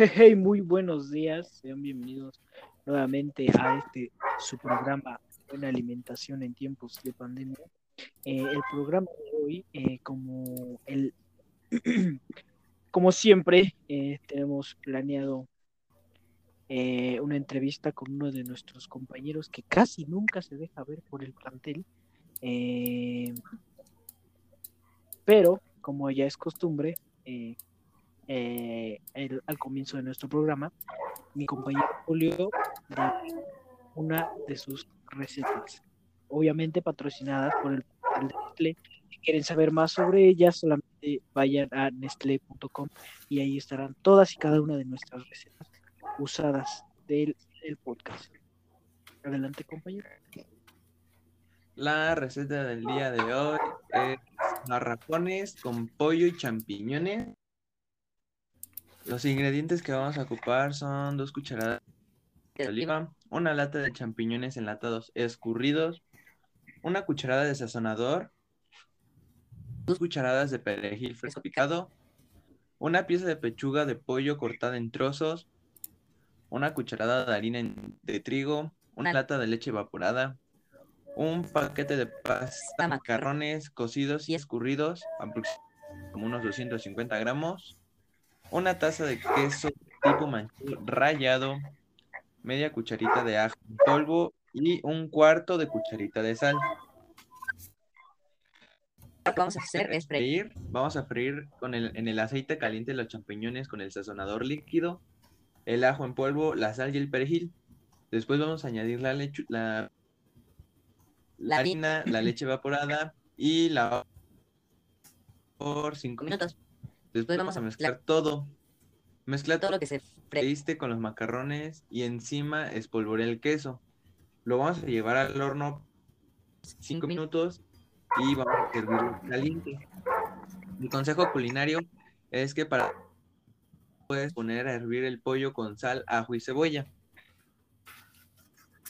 Hey, muy buenos días, sean bienvenidos nuevamente a este su programa Buena Alimentación en tiempos de pandemia. Eh, el programa de hoy, eh, como el como siempre, eh, tenemos planeado una entrevista con uno de nuestros compañeros que casi nunca se deja ver por el plantel. pero, como ya es costumbre, eh, al comienzo de nuestro programa, mi compañero Julio de una de sus recetas, obviamente patrocinadas por el portal de Nestlé. Si quieren saber más sobre ellas, solamente vayan a nestlé.com y ahí estarán todas y cada una de nuestras recetas usadas del, del podcast. Adelante, compañero. La receta del día de hoy es garrafones con pollo y champiñones los ingredientes que vamos a ocupar son dos cucharadas de oliva, una lata de champiñones enlatados escurridos, una cucharada de sazonador, dos cucharadas de perejil fresco picado, una pieza de pechuga de pollo cortada en trozos, una cucharada de harina de trigo, una lata de leche evaporada, un paquete de pasta macarrones cocidos y escurridos, aproximadamente como unos 250 gramos, una taza de queso tipo manchego rallado, media cucharita de ajo en polvo y un cuarto de cucharita de sal. Lo que vamos a hacer es freír. Vamos a freír con el, en el aceite caliente los champiñones con el sazonador líquido, el ajo en polvo, la sal y el perejil. Después vamos a añadir la, leche, la, la harina, la leche evaporada y la por cinco minutos. Después vamos a mezclar todo. Mezcla todo lo que se freíste con los macarrones y encima espolvorea el queso. Lo vamos a llevar al horno 5 minutos y vamos a servirlo caliente. Mi consejo culinario es que para puedes poner a hervir el pollo con sal, ajo y cebolla.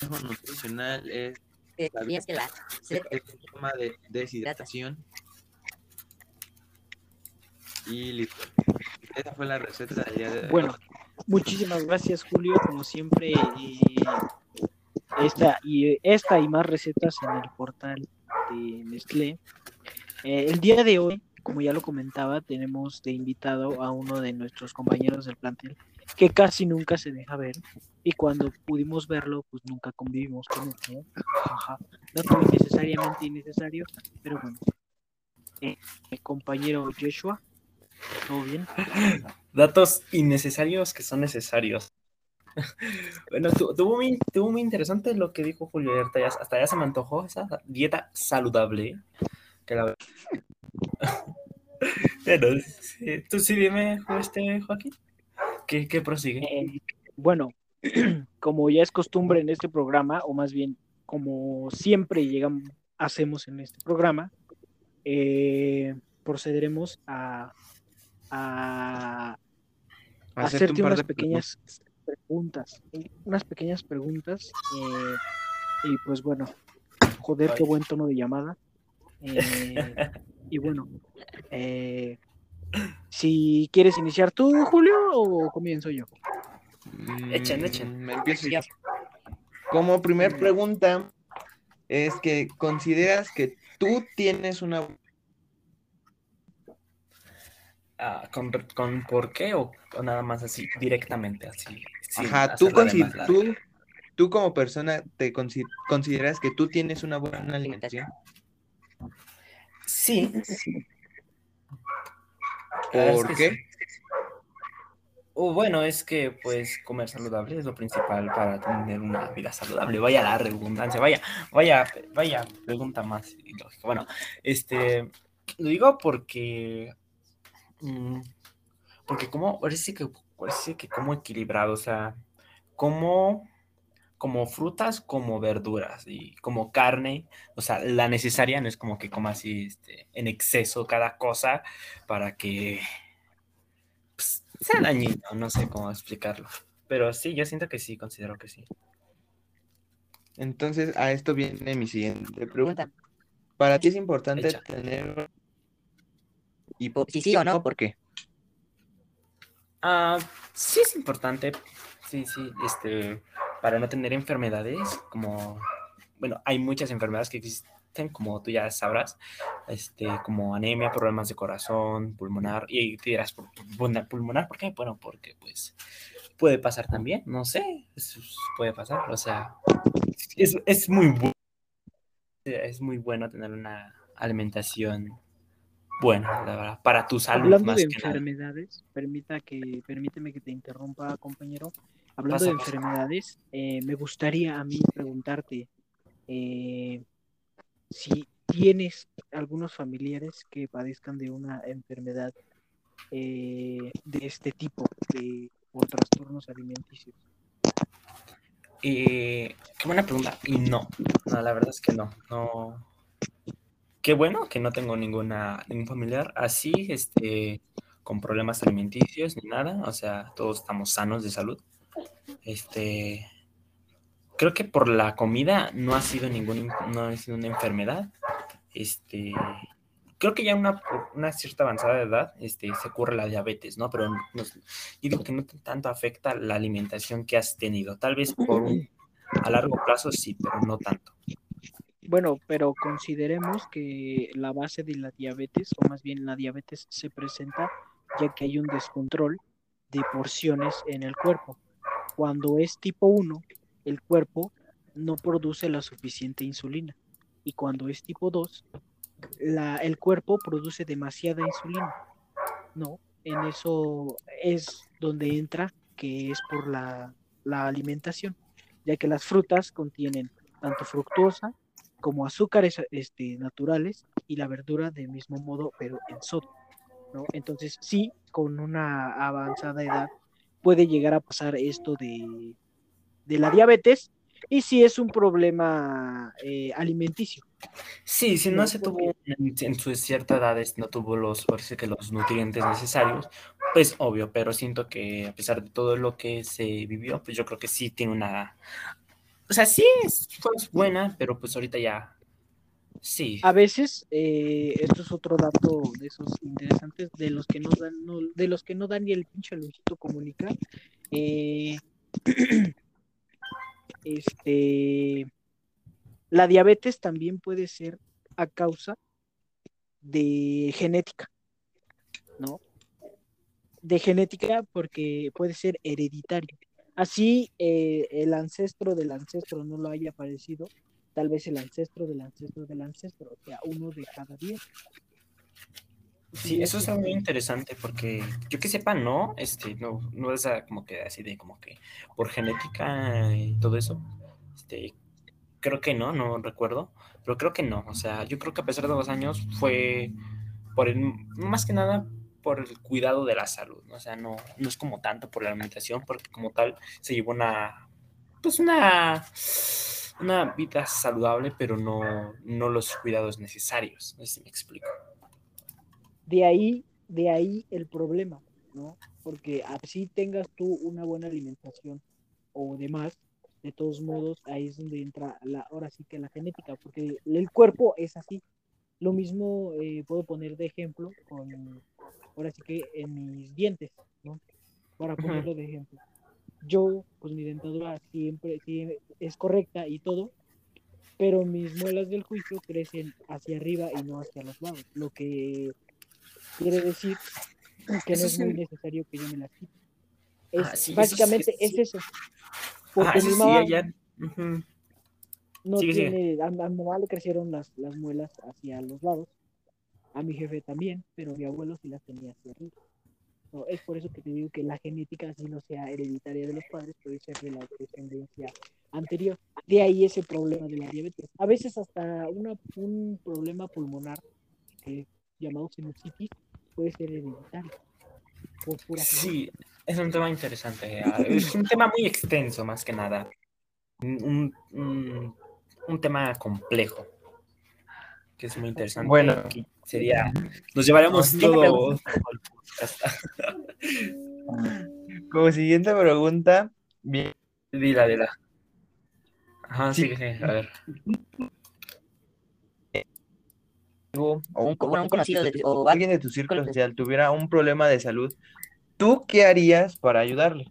El consejo nutricional es, es que la, el sistema de deshidratación y listo. Esa fue la receta del día de hoy. Bueno, muchísimas gracias, Julio. Como siempre, esta, y, esta y más recetas en el portal de Nestlé. Eh, el día de hoy, como ya lo comentaba, tenemos de invitado a uno de nuestros compañeros del plantel que casi nunca se deja ver y cuando pudimos verlo, pues nunca convivimos con él. ¿no? No necesariamente innecesario, pero bueno. Eh, mi compañero Joshua, ¿Todo bien? Datos innecesarios que son necesarios. bueno, tuvo muy, muy interesante lo que dijo Julio. Hasta ya, se me antojó esa dieta saludable. Que la... Pero, tú sí dime, este, Joaquín. ¿Qué, qué prosigue? Eh, bueno, como ya es costumbre en este programa, o más bien como siempre llegamos, hacemos en este programa, eh, procederemos a a, hacerte, unas pequeñas preguntas, unas pequeñas preguntas. Eh, y pues bueno, joder, qué buen tono de llamada. Eh, y bueno, eh, si quieres iniciar tú, Julio, o comienzo yo. Mm, echen, echen. Me empiezo ya. Como primer pregunta, es que consideras que tú tienes una Ah, con, con, por qué o, nada más así, directamente así. Ajá, tú, tú, tú, como persona te consideras que tú tienes una buena alimentación. Sí. ¿Por qué? bueno, es que pues comer saludable es lo principal para tener una vida saludable. Vaya la redundancia, vaya, vaya, vaya, pregunta más Bueno, este, lo digo porque Mm, porque como, parece que, parece que como equilibrado, o sea, como, como frutas, como verduras y como carne, o sea, la necesaria no es como que coma así este, en exceso cada cosa para que pues, sea dañino, no sé cómo explicarlo. Pero sí, yo siento que sí, considero que sí. Entonces, a esto viene mi siguiente pregunta. ¿Para ti es importante tener y si sí o no, ¿por qué? Ah, sí es importante, sí, sí, este, para no tener enfermedades, como, bueno, hay muchas enfermedades que existen, como tú ya sabrás, este, como anemia, problemas de corazón, pulmonar, y te dirás, pulmonar, ¿por qué? Bueno, porque pues puede pasar también, no sé, puede pasar, o sea, es, es muy bueno, es muy bueno tener una alimentación buena, la verdad, para tu salud. Hablando más de que nada. enfermedades, permita que, permíteme que te interrumpa, compañero. Hablando de Pasa, enfermedades, eh, me gustaría a mí preguntarte eh, si tienes algunos familiares que padezcan de una enfermedad eh, de este tipo, de, o trastornos alimenticios. Qué buena pregunta. Y no, no, la verdad es que no. No. Qué bueno que no tengo ninguna, ningún familiar así, este, con problemas alimenticios ni nada. O sea, todos estamos sanos de salud. Este, creo que por la comida no ha sido ningún, no ha sido una enfermedad. Este, creo que ya una, una cierta avanzada de edad, este, se ocurre la diabetes, ¿no? Pero no- digo que no tanto afecta la alimentación que has tenido. Tal vez por un, a largo plazo sí, pero no tanto. Bueno, pero consideremos que la base de la diabetes, o más bien la diabetes, se presenta ya que hay un descontrol de porciones en el cuerpo. Cuando es tipo 1, el cuerpo no produce la suficiente insulina. Y cuando es tipo 2, la, el cuerpo produce demasiada insulina. No, en eso es donde entra que es por la, la alimentación, ya que las frutas contienen tanto fructosa como azúcares este, naturales y la verdura del mismo modo, pero en sodio. ¿no? Entonces, sí, con una avanzada edad puede llegar a pasar esto de, de la diabetes y sí es un problema eh, alimenticio. Sí, si no No, se porque- tuvo en, en su cierta edad, es- no tuvo los, parece que los nutrientes necesarios, pues obvio, pero siento que a pesar de todo lo que se vivió, pues yo creo que sí tiene una, o sea, sí es, fue buena, pero pues ahorita ya, sí. A veces, eh, esto es otro dato de esos interesantes, de los que no dan, no- de los que no dan ni el pinche Luisito comunica. eh, este, la diabetes también puede ser a causa de genética, ¿no? De genética porque puede ser hereditario. Así eh, el ancestro del ancestro no lo haya parecido, tal vez el ancestro del ancestro del ancestro, o sea, uno de cada diez. Sí, eso es algo muy interesante porque yo que sepa, no, este, no, no es como que así de como que por genética y todo eso, este, creo que no, no recuerdo, pero creo que no, o sea, yo creo que a pesar de los años fue por el, más que nada por el cuidado de la salud, ¿no? o sea, no, no es como tanto por la alimentación, porque como tal se llevó una, pues una, una vida saludable, pero no, no los cuidados necesarios, si me explico. De ahí, de ahí el problema, ¿no? Porque así tengas tú una buena alimentación o demás, de todos modos, ahí es donde entra la, ahora sí que la genética, porque el cuerpo es así. Lo mismo eh, puedo poner de ejemplo con, ahora sí que en mis dientes, ¿no? Para ponerlo de ejemplo. Yo, pues mi dentadura siempre es correcta y todo, pero mis muelas del juicio crecen hacia arriba y no hacia los lados, lo que quiere decir que Eso no es muy necesario que yo me las quite. Es, Ah, sí, eso básicamente sí, es sí. eso. Porque Ah, mi sí, mamá allá. ujú. no sigue, sigue. tiene, a, a mi mamá le crecieron las, las muelas hacia los lados, a mi jefe también, pero mi abuelo sí las tenía hacia arriba. No, es por eso que te digo que la genética, si no sea hereditaria de los padres, puede ser de la descendencia anterior. De ahí ese problema de la diabetes. A veces hasta una, un problema pulmonar que, llamado sinusitis puede ser hereditario. Por pura. Sí, es un tema interesante. ah, Es un tema muy extenso, más que nada. Un, un- un tema complejo. Que es muy interesante. Bueno. Sería. Nos llevaremos Siguiente todo. Como siguiente pregunta, bien, Dila, dila. Ajá, Sí. sí, sí, a ver. o un, Bueno, un conocido de o alguien de tu círculo social tuviera un problema de salud ¿Tú qué harías para ayudarle?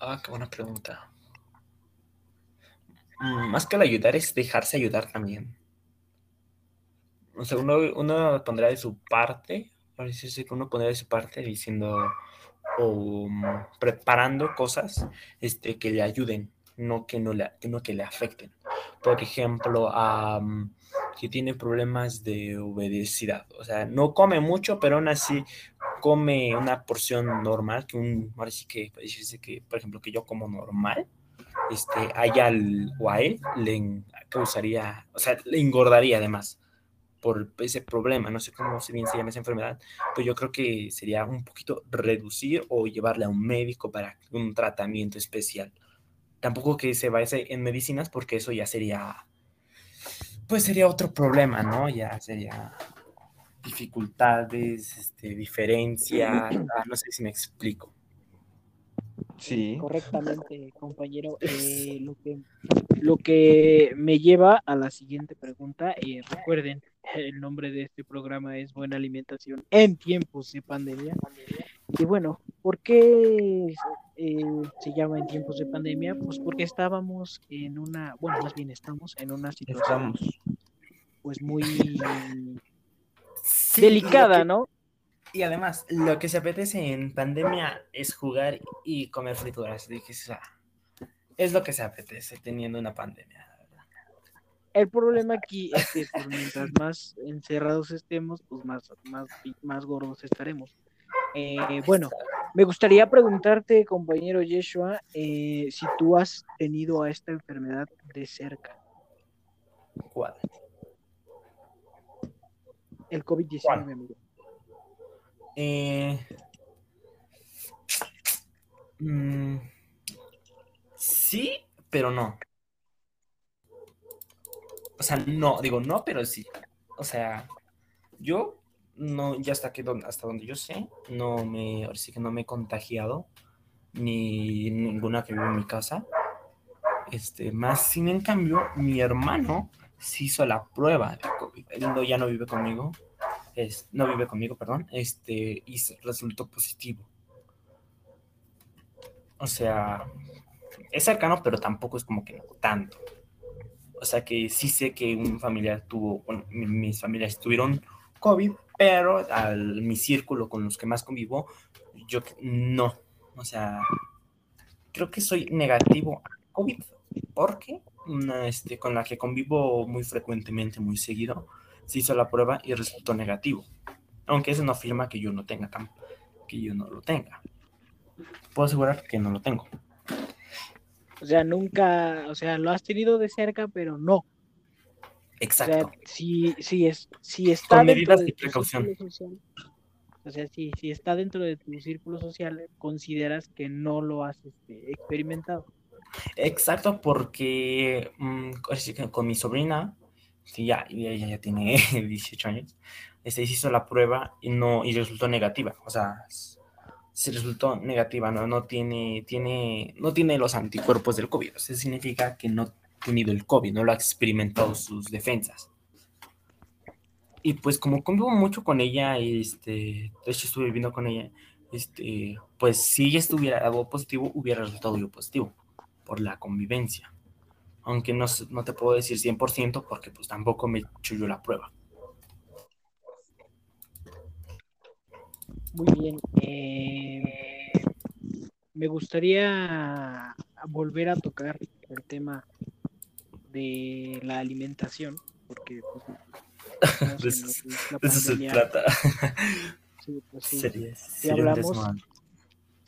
Ah, qué buena pregunta. Mm, Más que el ayudar es dejarse ayudar también. O sea, uno, uno pondrá de su parte, parece ser que uno pondrá de su parte diciendo o mm, preparando cosas este, que le ayuden, no que no le, no que le afecten. Por ejemplo, am, que tiene problemas de obesidad. O sea, no come mucho, pero aún así come una porción normal, que un, ahora sí que, decirse que, por ejemplo, que yo como normal, este, a ella o él le causaría, o sea, le engordaría además por ese problema, no sé cómo se bien se llama esa enfermedad, pero yo creo que sería un poquito reducir o llevarle a un médico para un tratamiento especial. Tampoco que se vaya en medicinas porque eso ya sería, pues sería otro problema, ¿no? Ya sería dificultades, este, diferencia, ah, no sé si me explico. Sí. Correctamente, compañero. Eh, lo, que, lo que me lleva a la siguiente pregunta, y recuerden, el nombre de este programa es Buena Alimentación en tiempos de pandemia. Y bueno, ¿por qué eh, se llama en tiempos de pandemia? Pues porque estábamos en una, bueno, más bien estamos en una situación Estamos. pues muy Sí, delicada, que- ¿no? Y además, lo que se apetece en pandemia es jugar y comer frituras. Dije, o sea, es lo que se apetece teniendo una pandemia. El problema aquí es que pues, mientras más encerrados estemos, pues más, más, más gordos estaremos. Eh, bueno, me gustaría preguntarte, compañero Yeshua, eh, si tú has tenido a esta enfermedad de cerca, ¿Cuál? el COVID-19, ¿Cuál? amigo. Eh, mm, sí, pero no. O sea, no, digo no, pero sí. O sea, yo no, ya hasta que hasta donde yo sé, no me, ahora sí que no me he contagiado, ni ninguna que vive en mi casa. Este, más sin en cambio, mi hermano se hizo la prueba de COVID. Él no- ya no vive conmigo, es- no vive conmigo, perdón, este, y resultó positivo. O sea, es cercano, pero tampoco es como que no tanto. O sea que sí sé que un familiar tuvo, bueno, mi- mis familiares tuvieron COVID, pero al mi círculo con los que más convivo, yo no. O sea, creo que soy negativo a COVID, porque este, con la que convivo muy frecuentemente, muy seguido, se hizo la prueba y resultó negativo. Aunque eso no afirma que yo no tenga que yo no lo tenga. Puedo asegurar que no lo tengo. O sea, nunca, o sea, lo has tenido de cerca, pero no. O Exacto. sea, si, si, es, si está Con medidas de precaución. círculo social, o sea, si, si está dentro de tu círculo social, consideras que no lo has este, experimentado. Exacto, porque mm, con mi sobrina, que ya, ya, ya- tiene 18 años, este, se hizo la prueba y no y resultó negativa. O sea, se resultó negativa, no, no tiene, tiene, no tiene los anticuerpos del COVID. Eso significa que no ha tenido el COVID, no lo ha experimentado sus defensas. Y pues como convivo mucho con ella, este, de hecho estuve viviendo con ella, este, pues si ella estuviera algo positivo, hubiera resultado yo positivo por la convivencia. Aunque no, no te puedo decir 100% porque pues tampoco me he yo la prueba. Muy bien. eh, me gustaría volver a tocar el tema de la alimentación, porque pues, De eso, la de eso se trata. Sí, pues, sí. Sería, un hablamos-.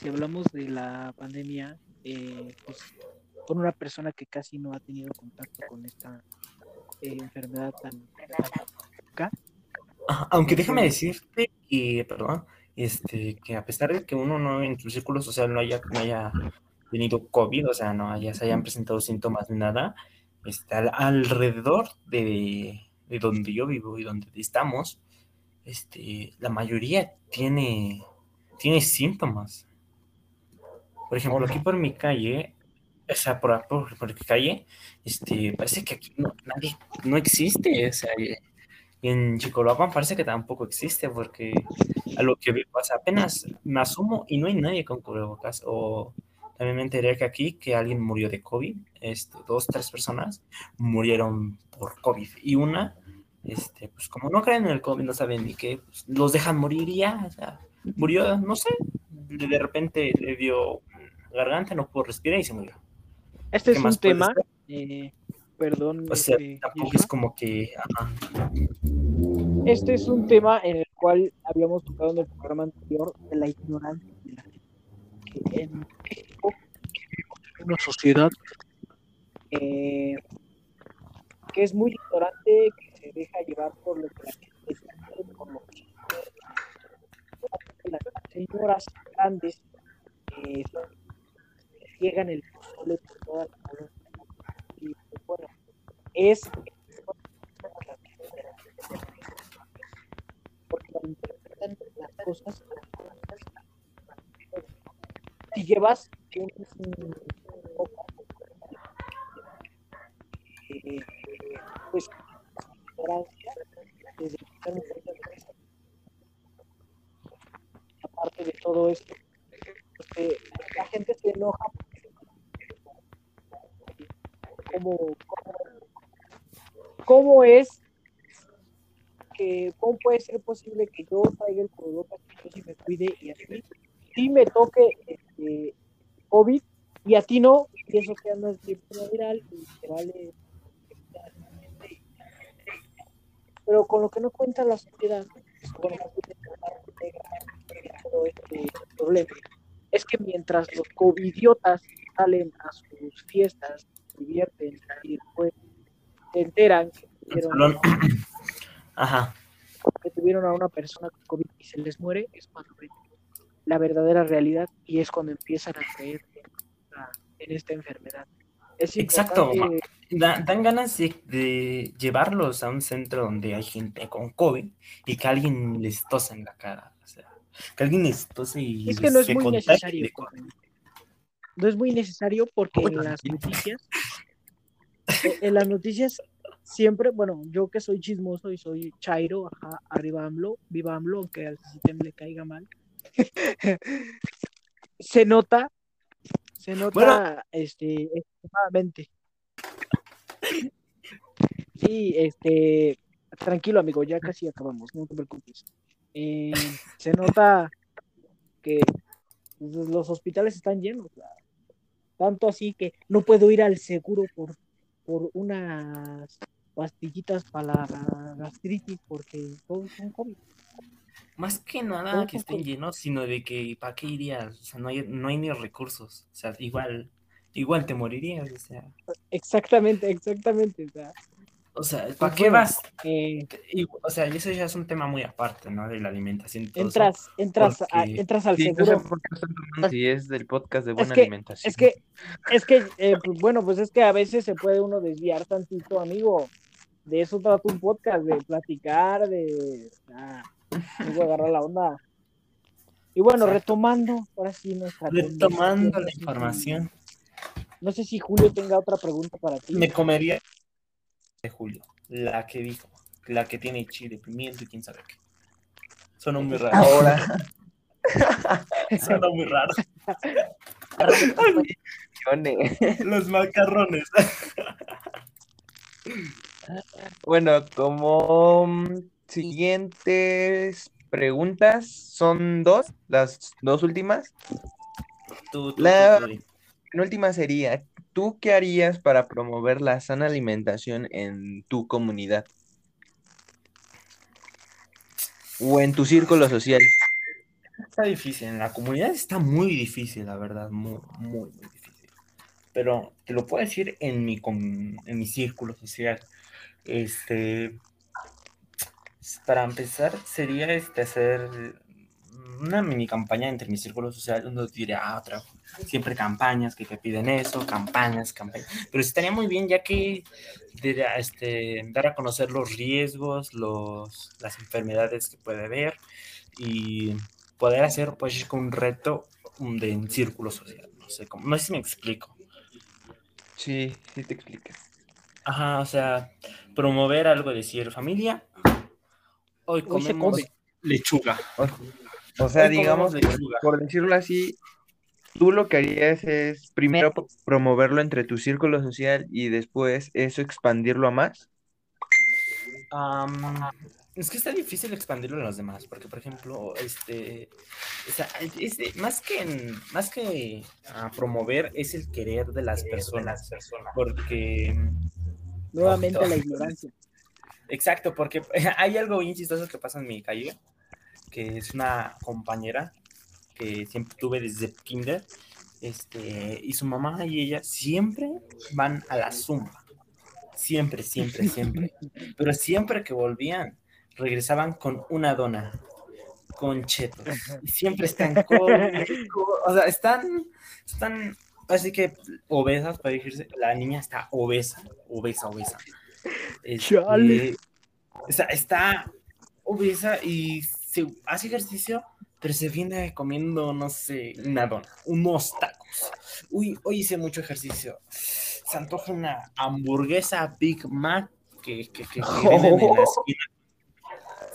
Si hablamos de la pandemia, eh, pues, con una persona que casi no ha tenido contacto con esta eh, enfermedad tan, Ajá, Aunque déjame decirte que, perdón, este, que a pesar de que uno no en su círculo social no haya, no haya tenido COVID, o sea, no haya, se hayan presentado síntomas ni nada, al- alrededor de, de donde yo vivo y donde estamos, este, la mayoría tiene, tiene síntomas. Por ejemplo, aquí por mi calle, o sea, por, por, por mi calle, este, parece que aquí no, nadie, no existe, o sea, y en Chicoloapan parece que tampoco existe porque a lo que veo, o sea, apenas me asumo y no hay nadie con cubrebocas. O también me enteré que aquí que alguien murió de COVID, este, dos, tres personas murieron por COVID. Y una, este, pues como no creen en el COVID, no saben ni qué, pues, los dejan morir y ya, o sea, murió, no sé, de de repente le dio garganta, no pudo respirar y se murió. Este ¿Qué es un tema, eh, perdón, O sea, este, tampoco es como que, ajá, Este es un tema en el cual habíamos tocado en el programa anterior de la ignorancia de la gente. Que en México una sociedad eh, que es muy ignorante, que se deja llevar por lo que la gente por lo que las señoras grandes eh, ciegan el pozole por toda la. Y pues, bueno, es porque malinterpretan las cosas. Si llevas un, eh, pues aparte de todo esto pues, la gente se enoja como cómo es que cómo puede ser posible que yo traiga el cubrebocas sí me cuide y así sí me toque este COVID y a ti no y eso que no es epidemia viral y te vale pero con lo que no cuenta la sociedad con todo este problema es que mientras los covidiotas salen a sus fiestas se divierten y después se enteran que. Ajá, que tuvieron a una persona con COVID y se les muere, es cuando ven la verdadera realidad y es cuando empiezan a creer en esta, en esta enfermedad. Es Exacto, Da- dan ganas de, de llevarlos a un centro donde hay gente con COVID y que alguien les tose en la cara. O sea, que alguien les tose y Es que no es se muy necesario. No es muy necesario porque en las noticias, en las noticias siempre, bueno, yo que soy chismoso y soy chairo, ajá, arriba AMLO, viva AMLO, aunque al sistema le caiga mal. se nota, se nota, Bueno. este, extremadamente. Sí, este, tranquilo amigo, ya casi acabamos, no te preocupes. Eh, se nota que pues, los hospitales están llenos, tanto así que no puedo ir al seguro por, por unas pastillitas para la gastritis porque todos son COVID. Más que nada que estén llenos, sino de que ¿para qué irías? O sea, no hay, no hay ni recursos. O sea, igual, igual te morirías. O sea, Exactamente, exactamente. O sea, o sea ¿para Pues qué vas? eh, Y, o sea, y eso ya es un tema muy aparte, ¿no? De la alimentación. eso. entras, entras, a- entras al Sí, no sé seguro. por qué si es del podcast de Es buena que- alimentación. Es que, es que, eh, pues, bueno, pues es que a veces se puede uno desviar tantito, amigo. De eso trata un podcast, de platicar, de ah, agarrar la onda. Y bueno, retomando, ahora sí nuestra Retomando la información, No sé si Julio tenga otra pregunta para ti. me comería de Julio, la que dijo, la que tiene chile, pimiento y quién sabe qué. Suena muy raro. Ahora, Suena muy raro. Los macarrones. bueno, como mm, siguientes preguntas son dos, las dos últimas. Tú, tú, La- tú, tú, tú. La última sería, ¿tú qué harías para promover la sana alimentación en tu comunidad? O en tu círculo social. Está difícil, en la comunidad está muy difícil, la verdad, muy, muy, muy difícil. Pero te lo puedo decir en mi, en mi círculo social. Este, para empezar, sería este, hacer una mini campaña entre mi círculo social, uno dirá, ah, otra, siempre campañas que te piden eso, campañas, campañas. Pero estaría muy bien ya que de- este, dar a conocer los riesgos, los, las enfermedades que puede haber y poder hacer pues un reto um, de en círculo social. No sé, cómo, no sé si me explico. Sí, sí te explicas. Ajá, o sea, promover algo de decir familia. Hoy Hoy se comemos come. lechuga. O sea, digamos, por, decirlo así, tú lo que harías es primero promoverlo entre tu círculo social y después eso expandirlo a más. Am, es que está difícil expandirlo a los demás, porque por ejemplo, este, o sea, más que en- más que ah, promover es el querer de las personas, porque Nuevamente la ignorancia. exacto, porque hay algo bien chistoso que pasa en mi calle, que es una compañera que siempre tuve desde kinder, este, y su mamá y ella siempre van a la zumba. Siempre, siempre, siempre. Pero siempre que volvían, regresaban con una dona, con chetos. Y siempre están con, o sea, están, están, así que obesas, para decirse, la niña está obesa, obesa, obesa. Este, Chale. o sea, está obesa y se hace ejercicio, pero se viene comiendo, no sé, una dona, unos tacos. Uy, hoy hice mucho ejercicio. Se antoja una hamburguesa Big Mac que, que, que, que venden en la esquina.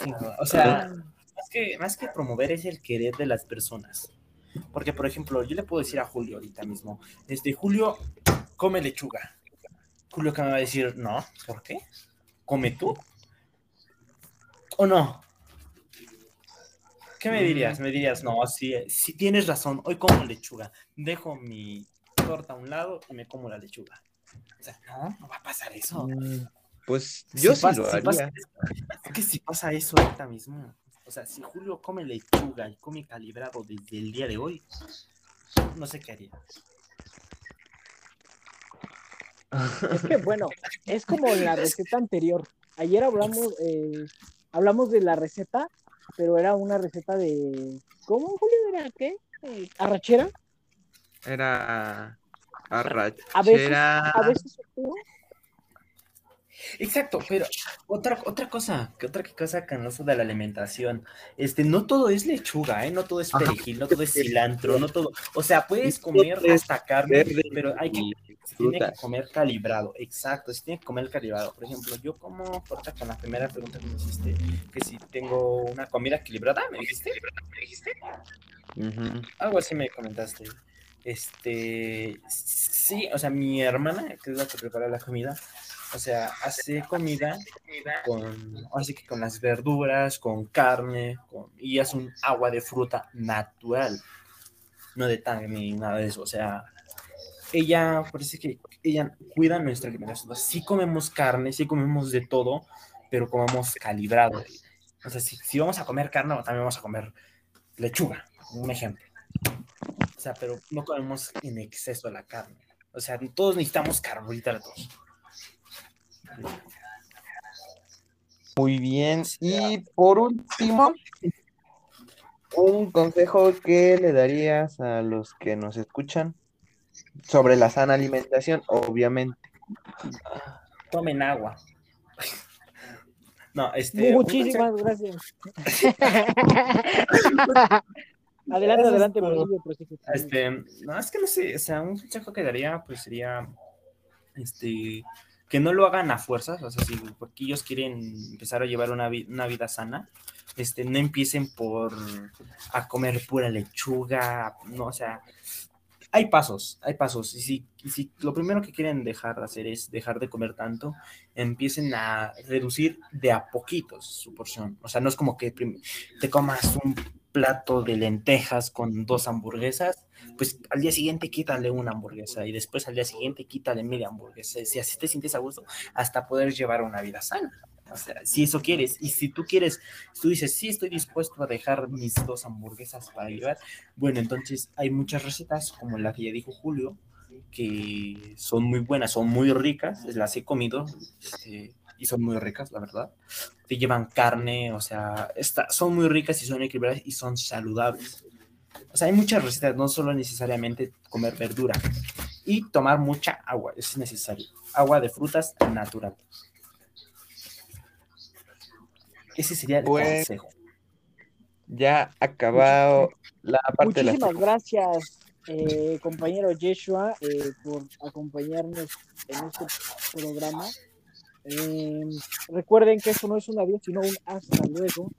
Sí, no, o sea, más que, más que promover es el querer de las personas. Porque, por ejemplo, yo le puedo decir a Julio ahorita mismo, este, Julio, come lechuga. Julio que me va a decir, no, ¿por qué? ¿Come tú? ¿O no? ¿Qué me dirías? Me dirías, no, si, si tienes razón, hoy como lechuga. Dejo mi torta a un lado y me como la lechuga. O sea, no, no va a pasar eso. Mm, Pues yo Si sí pasa- lo si haría. pasa- es que si pasa eso ahorita mismo, o sea, si Julio come lechuga y come calibrado desde el día de hoy, no sé qué haría. Es que bueno, es como la receta anterior. Ayer hablamos, eh, hablamos de la receta, pero era una receta de. ¿Cómo, Julio? ¿Era qué? ¿Arrachera? Era A veces, arrachera. a veces ¿no? Exacto, pero otra, otra cosa, que otra cosa con eso de la alimentación, este, no todo es lechuga, ¿eh? no todo es Ajá. perejil, no todo es cilantro, no todo, o sea, puedes comer hasta carne, pero hay que se tiene que comer calibrado, exacto, se tiene que comer calibrado. Por ejemplo, yo como, ahorita con la primera pregunta que me hiciste, que si tengo una comida equilibrada, ¿me dijiste? ¿Me dijiste? Algo así me comentaste. Este, sí, o sea, mi hermana, que es la que prepara la comida, o sea, hace comida con, así que con las verduras, con carne, con, y hace un agua de fruta natural, no de tan ni nada de eso, o sea, ella, parece que ella cuida nuestra alimentación, sí comemos carne, sí comemos de todo, pero comemos calibrado, o sea, si, si vamos a comer carne, también vamos a comer lechuga, un ejemplo. O sea, pero no comemos en exceso la carne. O sea, todos necesitamos carbohidratos. Muy bien. Y por último, un consejo que le darías a los que nos escuchan sobre la sana alimentación, obviamente. Tomen agua. No, este. un Muchísimas gracias. adelante, Gracias adelante, por-. Este, no, es que no sé, o sea, un consejo que daría, pues sería, este, que no lo hagan a fuerzas, o sea, si porque ellos quieren empezar a llevar una, vi- una vida sana, este, no empiecen por a comer pura lechuga, no, o sea, hay pasos, hay pasos, y si, y si lo primero que quieren dejar de hacer es dejar de comer tanto, empiecen a reducir de a poquitos su porción, o sea, no es como que te comas un plato de lentejas con dos hamburguesas, pues al día siguiente quítale una hamburguesa y después al día siguiente quítale media hamburguesa. Si así te sientes a gusto, hasta poder llevar una vida sana. O sea, si eso quieres, y si tú quieres, tú dices, sí, estoy dispuesto a dejar mis dos hamburguesas para llevar, bueno, entonces hay muchas recetas, como la que ya dijo Julio, que son muy buenas, son muy ricas, las he comido este, y son muy ricas, la verdad. Te llevan carne, o sea, está, son muy ricas y son equilibradas y son saludables. O sea, hay muchas recetas, no solo necesariamente comer verdura. Y tomar mucha agua, es necesario. Agua de frutas natural. Ese sería el Bueno. consejo. Ya acabado la parte de la Muchísimas gracias, eh, compañero Yeshua, eh, por acompañarnos en este programa. Eh, recuerden que esto no es un adiós, sino un hasta luego.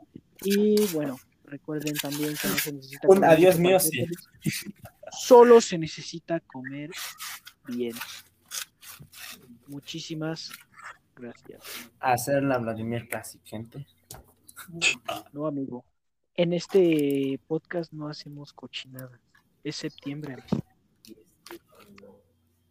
Y bueno, Recuerden también que no se necesita. Un comer adiós mío, sí. Solo se necesita comer bien. Muchísimas gracias. Hacer la Vladimir Classic, gente. No, amigo. En este podcast no hacemos cochinadas. Es septiembre. amigo.